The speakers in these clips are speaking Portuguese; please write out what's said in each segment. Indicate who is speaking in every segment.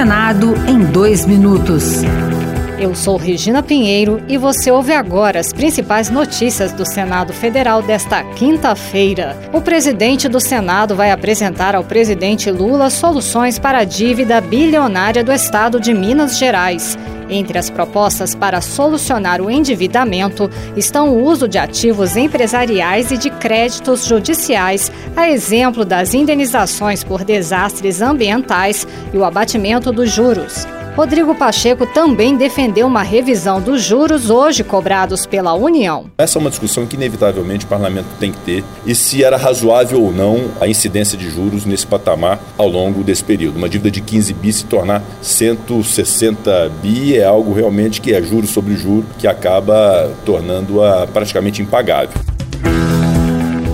Speaker 1: Senado em dois minutos.
Speaker 2: Eu sou Regina Pinheiro e você ouve agora as principais notícias do Senado Federal desta quinta-feira. O presidente do Senado vai apresentar ao presidente Lula soluções para a dívida bilionária do estado de Minas Gerais. Entre as propostas para solucionar o endividamento estão o uso de ativos empresariais e de créditos judiciais, a exemplo das indenizações por desastres ambientais e o abatimento dos juros. Rodrigo Pacheco também defendeu uma revisão dos juros hoje cobrados pela União.
Speaker 3: Essa é uma discussão que inevitavelmente o parlamento tem que ter e se era razoável ou não a incidência de juros nesse patamar ao longo desse período. Uma dívida de 15 bi se tornar 160 bi é algo realmente que é juro sobre juro que acaba tornando-a praticamente impagável.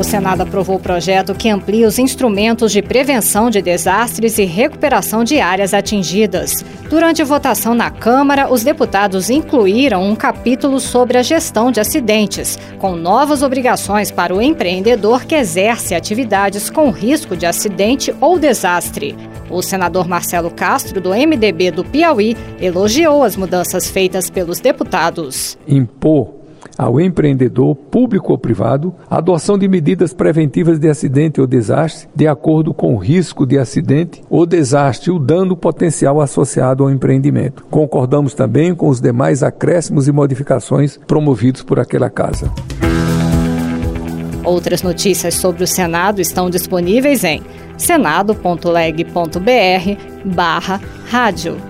Speaker 2: O Senado aprovou o projeto que amplia os instrumentos de prevenção de desastres e recuperação de áreas atingidas. Durante votação na Câmara, os deputados incluíram um capítulo sobre a gestão de acidentes, com novas obrigações para o empreendedor que exerce atividades com risco de acidente ou desastre. O senador Marcelo Castro, do MDB do Piauí, elogiou as mudanças feitas pelos deputados.
Speaker 4: Impor ao empreendedor, público ou privado, adoção de medidas preventivas de acidente ou desastre, de acordo com o risco de acidente ou desastre o dano potencial associado ao empreendimento. Concordamos também com os demais acréscimos e modificações promovidos por aquela casa.
Speaker 2: Outras notícias sobre o Senado estão disponíveis em senado.leg.br barra rádio.